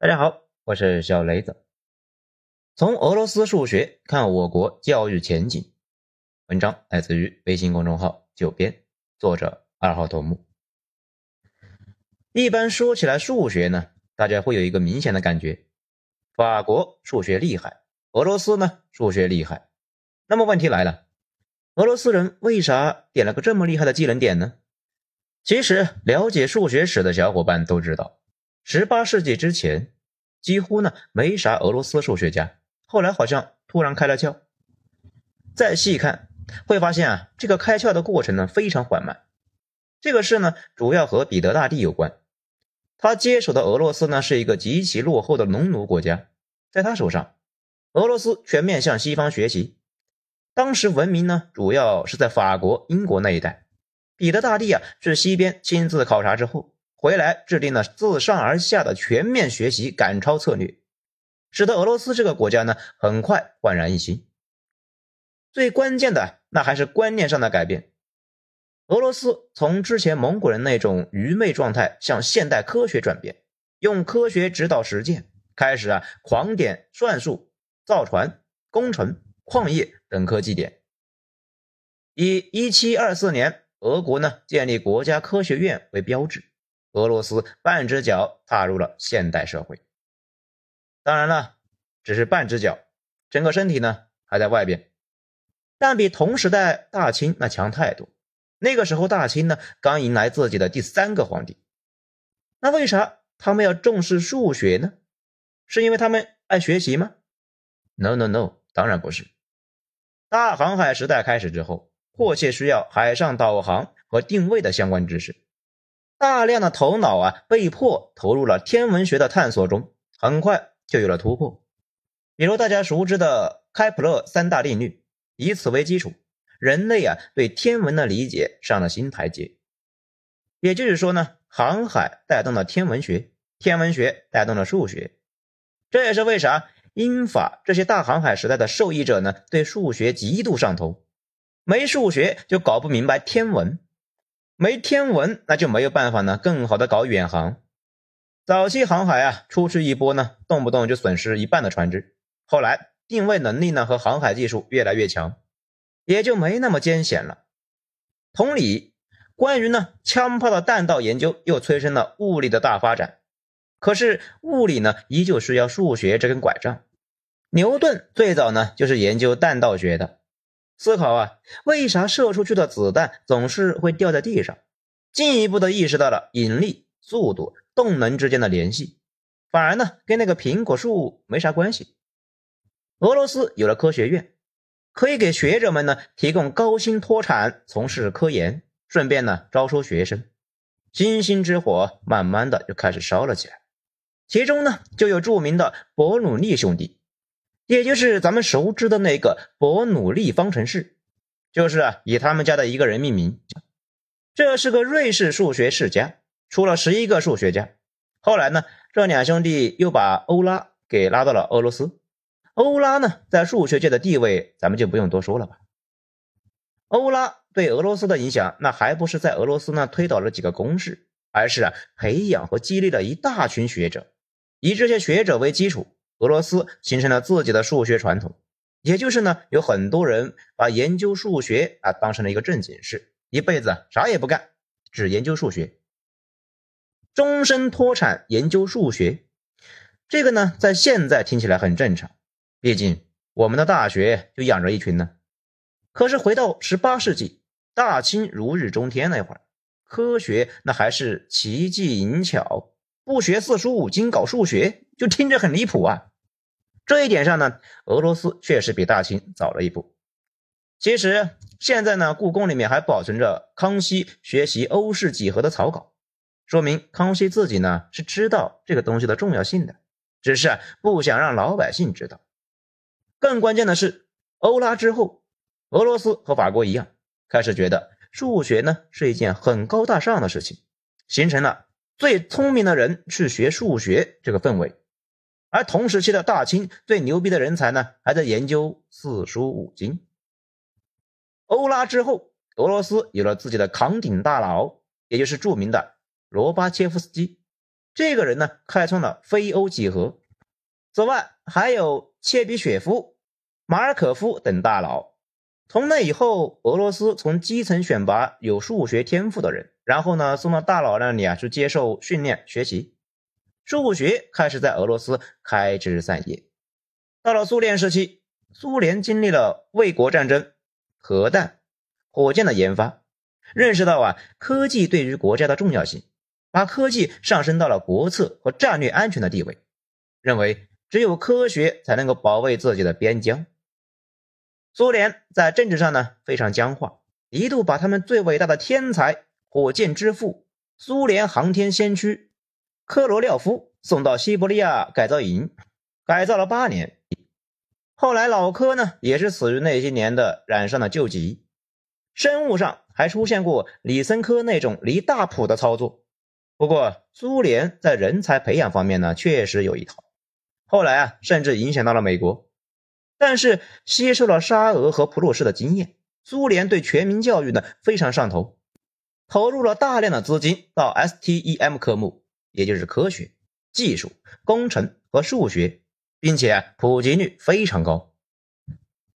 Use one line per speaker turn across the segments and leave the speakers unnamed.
大家好，我是小雷子。从俄罗斯数学看我国教育前景，文章来自于微信公众号九编，作者二号头目。一般说起来数学呢，大家会有一个明显的感觉：法国数学厉害，俄罗斯呢数学厉害。那么问题来了，俄罗斯人为啥点了个这么厉害的技能点呢？其实了解数学史的小伙伴都知道。十八世纪之前，几乎呢没啥俄罗斯数学家。后来好像突然开了窍。再细看，会发现啊，这个开窍的过程呢非常缓慢。这个事呢，主要和彼得大帝有关。他接手的俄罗斯呢是一个极其落后的农奴国家，在他手上，俄罗斯全面向西方学习。当时文明呢主要是在法国、英国那一带。彼得大帝啊去西边亲自考察之后。回来制定了自上而下的全面学习赶超策略，使得俄罗斯这个国家呢很快焕然一新。最关键的那还是观念上的改变。俄罗斯从之前蒙古人那种愚昧状态向现代科学转变，用科学指导实践，开始啊狂点算术、造船、工程、矿业等科技点。以一七二四年俄国呢建立国家科学院为标志。俄罗斯半只脚踏入了现代社会，当然了，只是半只脚，整个身体呢还在外边。但比同时代大清那强太多。那个时候大清呢刚迎来自己的第三个皇帝，那为啥他们要重视数学呢？是因为他们爱学习吗？No No No，当然不是。大航海时代开始之后，迫切需要海上导航和定位的相关知识。大量的头脑啊，被迫投入了天文学的探索中，很快就有了突破。比如大家熟知的开普勒三大定律，以此为基础，人类啊对天文的理解上了新台阶。也就是说呢，航海带动了天文学，天文学带动了数学。这也是为啥英法这些大航海时代的受益者呢，对数学极度上头。没数学就搞不明白天文。没天文，那就没有办法呢，更好的搞远航。早期航海啊，出去一波呢，动不动就损失一半的船只。后来定位能力呢和航海技术越来越强，也就没那么艰险了。同理，关于呢枪炮的弹道研究，又催生了物理的大发展。可是物理呢，依旧需要数学这根拐杖。牛顿最早呢就是研究弹道学的。思考啊，为啥射出去的子弹总是会掉在地上？进一步的意识到了引力、速度、动能之间的联系，反而呢跟那个苹果树没啥关系。俄罗斯有了科学院，可以给学者们呢提供高薪脱产，从事科研，顺便呢招收学生。星星之火慢慢的就开始烧了起来，其中呢就有著名的伯努利兄弟。也就是咱们熟知的那个伯努利方程式，就是啊以他们家的一个人命名。这是个瑞士数学世家，出了十一个数学家。后来呢，这两兄弟又把欧拉给拉到了俄罗斯。欧拉呢，在数学界的地位，咱们就不用多说了吧。欧拉对俄罗斯的影响，那还不是在俄罗斯呢推导了几个公式，而是啊培养和激励了一大群学者，以这些学者为基础。俄罗斯形成了自己的数学传统，也就是呢，有很多人把研究数学啊当成了一个正经事，一辈子啥也不干，只研究数学，终身脱产研究数学。这个呢，在现在听起来很正常，毕竟我们的大学就养着一群呢。可是回到十八世纪，大清如日中天那会儿，科学那还是奇技淫巧，不学四书五经搞数学。就听着很离谱啊！这一点上呢，俄罗斯确实比大清早了一步。其实现在呢，故宫里面还保存着康熙学习欧式几何的草稿，说明康熙自己呢是知道这个东西的重要性的，只是啊不想让老百姓知道。更关键的是，欧拉之后，俄罗斯和法国一样，开始觉得数学呢是一件很高大上的事情，形成了最聪明的人去学数学这个氛围。而同时期的大清最牛逼的人才呢，还在研究四书五经。欧拉之后，俄罗斯有了自己的扛鼎大佬，也就是著名的罗巴切夫斯基。这个人呢，开创了非欧几何。此外，还有切比雪夫、马尔可夫等大佬。从那以后，俄罗斯从基层选拔有数学天赋的人，然后呢，送到大佬那里啊去接受训练学习。数学开始在俄罗斯开枝散叶。到了苏联时期，苏联经历了卫国战争、核弹、火箭的研发，认识到啊科技对于国家的重要性，把科技上升到了国策和战略安全的地位，认为只有科学才能够保卫自己的边疆。苏联在政治上呢非常僵化，一度把他们最伟大的天才、火箭之父、苏联航天先驱科罗廖夫送到西伯利亚改造营，改造了八年。后来老科呢也是死于那些年的染上了旧疾。生物上还出现过李森科那种离大谱的操作。不过苏联在人才培养方面呢确实有一套，后来啊甚至影响到了美国。但是吸收了沙俄和普鲁士的经验，苏联对全民教育呢非常上头，投入了大量的资金到 STEM 科目，也就是科学、技术、工程和数学，并且普及率非常高。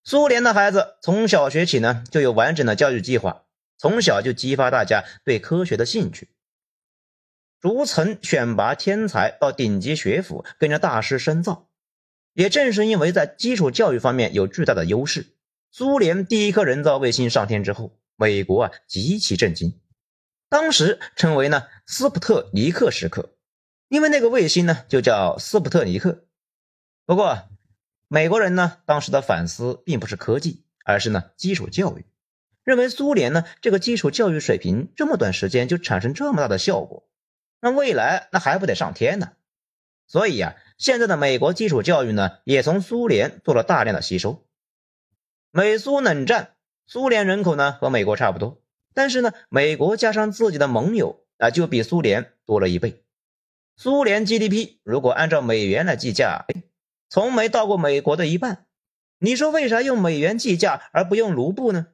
苏联的孩子从小学起呢就有完整的教育计划，从小就激发大家对科学的兴趣，逐层选拔天才到顶级学府，跟着大师深造。也正是因为在基础教育方面有巨大的优势，苏联第一颗人造卫星上天之后，美国啊极其震惊，当时称为呢斯普特尼克时刻，因为那个卫星呢就叫斯普特尼克。不过，美国人呢当时的反思并不是科技，而是呢基础教育，认为苏联呢这个基础教育水平这么短时间就产生这么大的效果，那未来那还不得上天呢？所以呀。现在的美国基础教育呢，也从苏联做了大量的吸收。美苏冷战，苏联人口呢和美国差不多，但是呢，美国加上自己的盟友啊，就比苏联多了一倍。苏联 GDP 如果按照美元来计价，从没到过美国的一半。你说为啥用美元计价而不用卢布呢？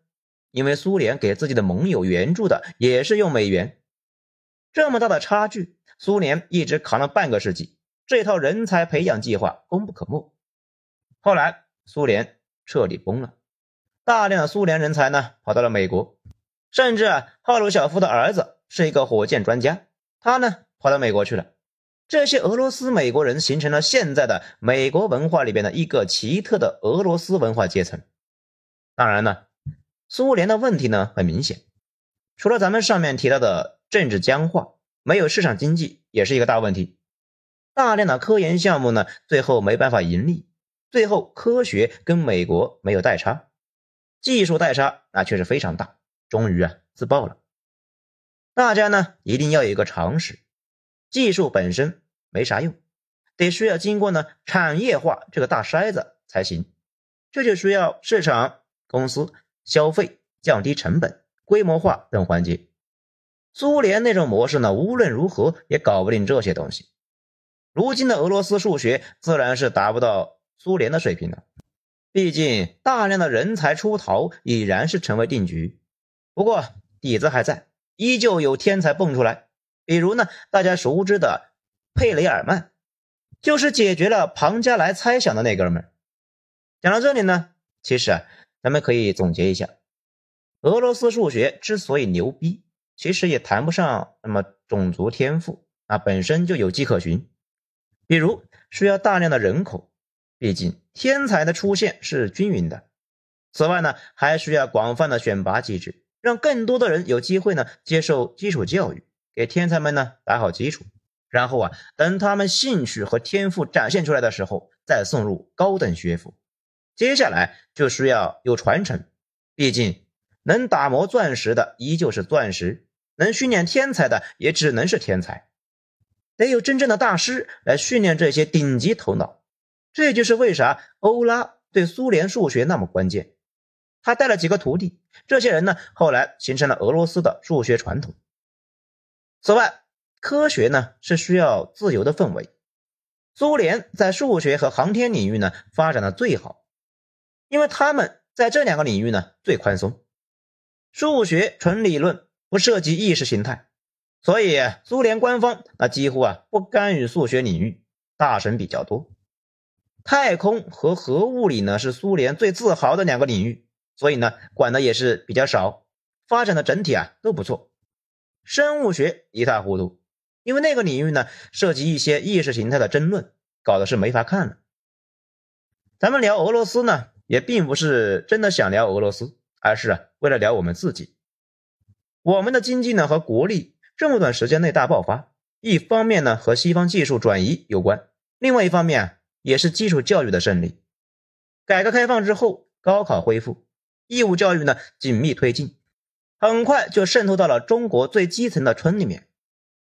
因为苏联给自己的盟友援助的也是用美元。这么大的差距，苏联一直扛了半个世纪。这套人才培养计划功不可没。后来苏联彻底崩了，大量的苏联人才呢跑到了美国，甚至啊赫鲁晓夫的儿子是一个火箭专家，他呢跑到美国去了。这些俄罗斯美国人形成了现在的美国文化里边的一个奇特的俄罗斯文化阶层。当然呢，苏联的问题呢很明显，除了咱们上面提到的政治僵化，没有市场经济也是一个大问题。大量的科研项目呢，最后没办法盈利，最后科学跟美国没有代差，技术代差那确实非常大，终于啊自爆了。大家呢一定要有一个常识，技术本身没啥用，得需要经过呢产业化这个大筛子才行，这就需要市场、公司、消费、降低成本、规模化等环节。苏联那种模式呢，无论如何也搞不定这些东西。如今的俄罗斯数学自然是达不到苏联的水平了，毕竟大量的人才出逃已然是成为定局。不过底子还在，依旧有天才蹦出来。比如呢，大家熟知的佩雷尔曼，就是解决了庞加莱猜想的那哥们。讲到这里呢，其实啊，咱们可以总结一下，俄罗斯数学之所以牛逼，其实也谈不上那么种族天赋啊，本身就有迹可循。比如需要大量的人口，毕竟天才的出现是均匀的。此外呢，还需要广泛的选拔机制，让更多的人有机会呢接受基础教育，给天才们呢打好基础。然后啊，等他们兴趣和天赋展现出来的时候，再送入高等学府。接下来就需要有传承，毕竟能打磨钻石的依旧是钻石，能训练天才的也只能是天才。得有真正的大师来训练这些顶级头脑，这就是为啥欧拉对苏联数学那么关键。他带了几个徒弟，这些人呢后来形成了俄罗斯的数学传统。此外，科学呢是需要自由的氛围。苏联在数学和航天领域呢发展的最好，因为他们在这两个领域呢最宽松。数学纯理论，不涉及意识形态。所以苏联官方那几乎啊不干预数学领域，大神比较多。太空和核物理呢是苏联最自豪的两个领域，所以呢管的也是比较少，发展的整体啊都不错。生物学一塌糊涂，因为那个领域呢涉及一些意识形态的争论，搞的是没法看了。咱们聊俄罗斯呢，也并不是真的想聊俄罗斯，而是啊为了聊我们自己。我们的经济呢和国力这么短时间内大爆发，一方面呢和西方技术转移有关，另外一方面也是基础教育的胜利。改革开放之后，高考恢复，义务教育呢紧密推进。很快就渗透到了中国最基层的村里面，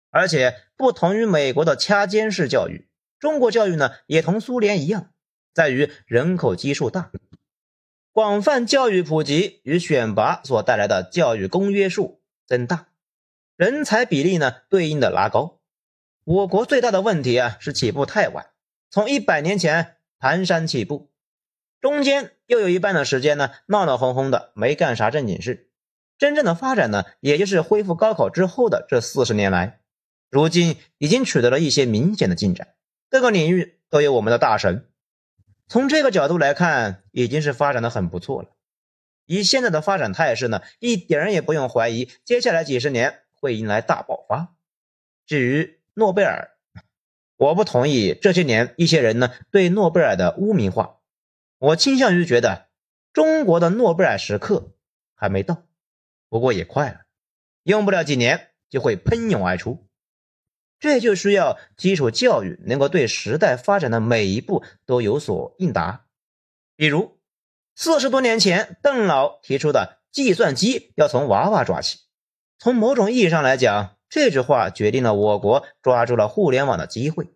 而且不同于美国的掐尖式教育，中国教育呢也同苏联一样，在于人口基数大，广泛教育普及与选拔所带来的教育公约数增大，人才比例呢对应的拉高。我国最大的问题啊是起步太晚，从一百年前蹒跚起步，中间又有一半的时间呢闹闹哄哄的，没干啥正经事。真正的发展呢，也就是恢复高考之后的这四十年来，如今已经取得了一些明显的进展，各个领域都有我们的大神。从这个角度来看，已经是发展的很不错了。以现在的发展态势呢，一点也不用怀疑，接下来几十年会迎来大爆发。至于诺贝尔，我不同意这些年一些人呢对诺贝尔的污名化，我倾向于觉得中国的诺贝尔时刻还没到。不过也快了，用不了几年就会喷涌而出。这就需要基础教育能够对时代发展的每一步都有所应答。比如，四十多年前邓老提出的“计算机要从娃娃抓起”，从某种意义上来讲，这句话决定了我国抓住了互联网的机会。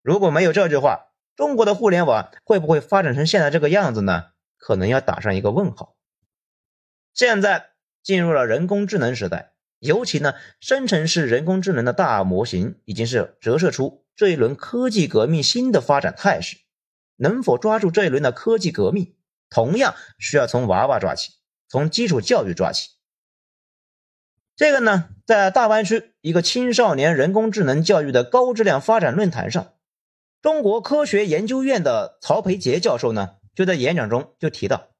如果没有这句话，中国的互联网会不会发展成现在这个样子呢？可能要打上一个问号。现在。进入了人工智能时代，尤其呢，生成式人工智能的大模型已经是折射出这一轮科技革命新的发展态势。能否抓住这一轮的科技革命，同样需要从娃娃抓起，从基础教育抓起。这个呢，在大湾区一个青少年人工智能教育的高质量发展论坛上，中国科学研究院的曹培杰教授呢，就在演讲中就提到，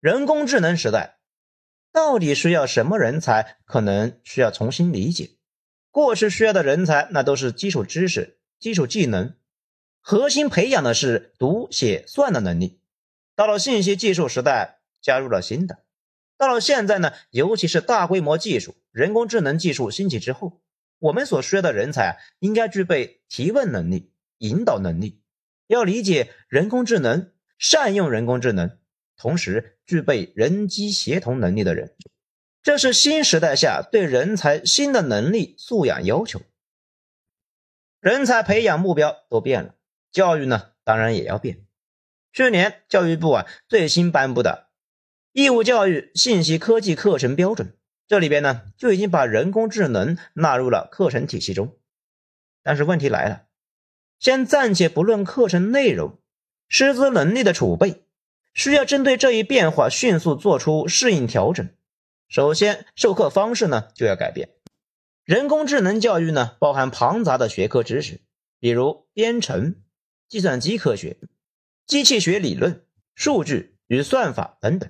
人工智能时代。到底需要什么人才？可能需要重新理解。过去需要的人才，那都是基础知识、基础技能，核心培养的是读写算的能力。到了信息技术时代，加入了新的。到了现在呢，尤其是大规模技术、人工智能技术兴起之后，我们所需要的人才应该具备提问能力、引导能力，要理解人工智能，善用人工智能。同时具备人机协同能力的人，这是新时代下对人才新的能力素养要求。人才培养目标都变了，教育呢当然也要变。去年教育部啊最新颁布的义务教育信息科技课程标准，这里边呢就已经把人工智能纳入了课程体系中。但是问题来了，先暂且不论课程内容，师资能力的储备。需要针对这一变化迅速做出适应调整。首先，授课方式呢就要改变。人工智能教育呢包含庞杂的学科知识，比如编程、计算机科学、机器学理论、数据与算法等等，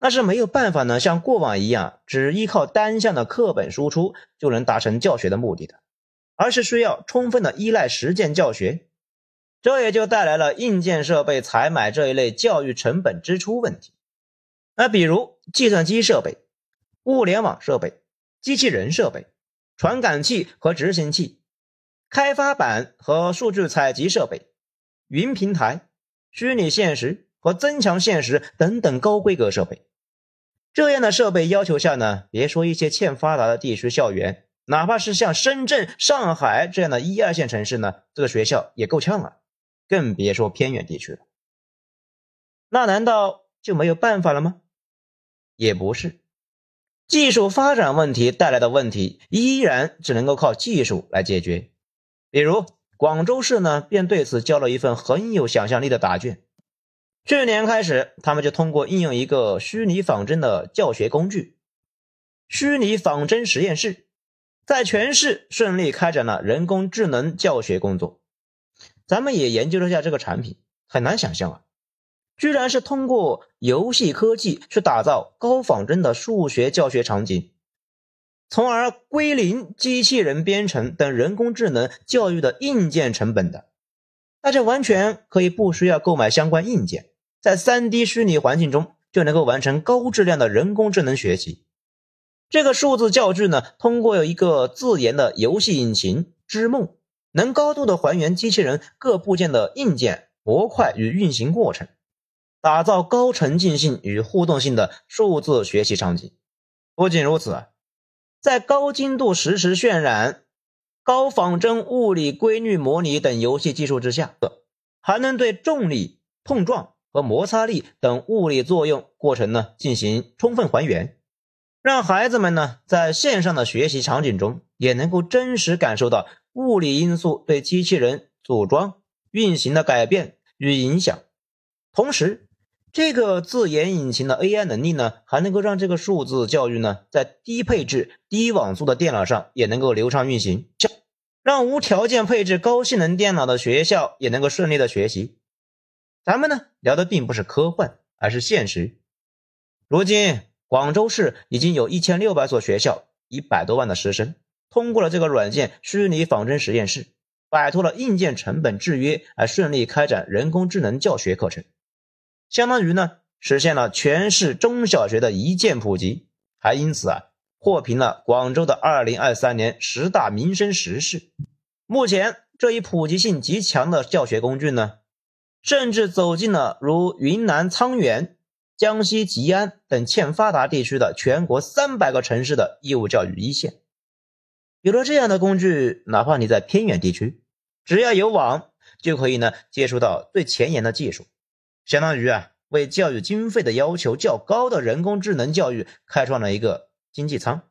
那是没有办法呢像过往一样只依靠单向的课本输出就能达成教学的目的的，而是需要充分的依赖实践教学。这也就带来了硬件设备采买这一类教育成本支出问题。那比如计算机设备、物联网设备、机器人设备、传感器和执行器、开发板和数据采集设备、云平台、虚拟现实和增强现实等等高规格设备。这样的设备要求下呢，别说一些欠发达的地区校园，哪怕是像深圳、上海这样的一二线城市呢，这个学校也够呛啊。更别说偏远地区了。那难道就没有办法了吗？也不是，技术发展问题带来的问题依然只能够靠技术来解决。比如广州市呢，便对此交了一份很有想象力的答卷。去年开始，他们就通过应用一个虚拟仿真的教学工具——虚拟仿真实验室，在全市顺利开展了人工智能教学工作。咱们也研究了一下这个产品，很难想象啊，居然是通过游戏科技去打造高仿真的数学教学场景，从而归零机器人编程等人工智能教育的硬件成本的。大家完全可以不需要购买相关硬件，在 3D 虚拟环境中就能够完成高质量的人工智能学习。这个数字教具呢，通过有一个自研的游戏引擎织梦。能高度的还原机器人各部件的硬件模块与运行过程，打造高沉浸性与互动性的数字学习场景。不仅如此，在高精度实时渲染、高仿真物理规律模拟等游戏技术之下，还能对重力、碰撞和摩擦力等物理作用过程呢进行充分还原。让孩子们呢，在线上的学习场景中，也能够真实感受到物理因素对机器人组装运行的改变与影响。同时，这个自研引擎的 AI 能力呢，还能够让这个数字教育呢，在低配置、低网速的电脑上也能够流畅运行，让无条件配置高性能电脑的学校也能够顺利的学习。咱们呢，聊的并不是科幻，而是现实。如今。广州市已经有一千六百所学校，一百多万的师生通过了这个软件虚拟仿真实验室，摆脱了硬件成本制约，而顺利开展人工智能教学课程，相当于呢实现了全市中小学的一键普及，还因此啊获评了广州的二零二三年十大民生实事。目前这一普及性极强的教学工具呢，甚至走进了如云南沧源。江西吉安等欠发达地区的全国三百个城市的义务教育一线，有了这样的工具，哪怕你在偏远地区，只要有网，就可以呢接触到最前沿的技术，相当于啊为教育经费的要求较高的人工智能教育开创了一个经济舱，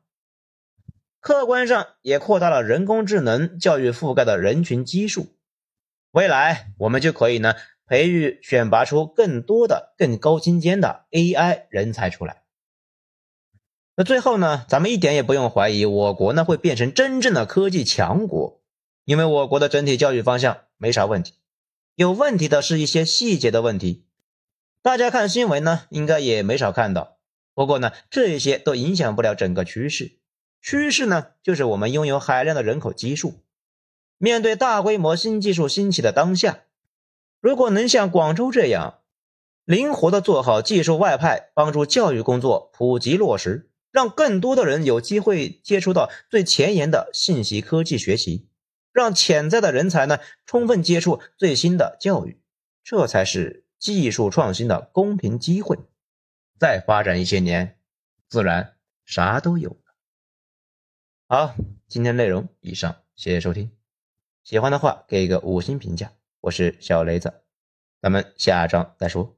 客观上也扩大了人工智能教育覆盖的人群基数，未来我们就可以呢。培育选拔出更多的更高精尖的 AI 人才出来。那最后呢，咱们一点也不用怀疑我国呢会变成真正的科技强国，因为我国的整体教育方向没啥问题，有问题的是一些细节的问题。大家看新闻呢，应该也没少看到。不过呢，这些都影响不了整个趋势。趋势呢，就是我们拥有海量的人口基数，面对大规模新技术兴起的当下。如果能像广州这样灵活的做好技术外派，帮助教育工作普及落实，让更多的人有机会接触到最前沿的信息科技学习，让潜在的人才呢充分接触最新的教育，这才是技术创新的公平机会。再发展一些年，自然啥都有了。好，今天内容以上，谢谢收听。喜欢的话给一个五星评价。我是小雷子，咱们下章再说。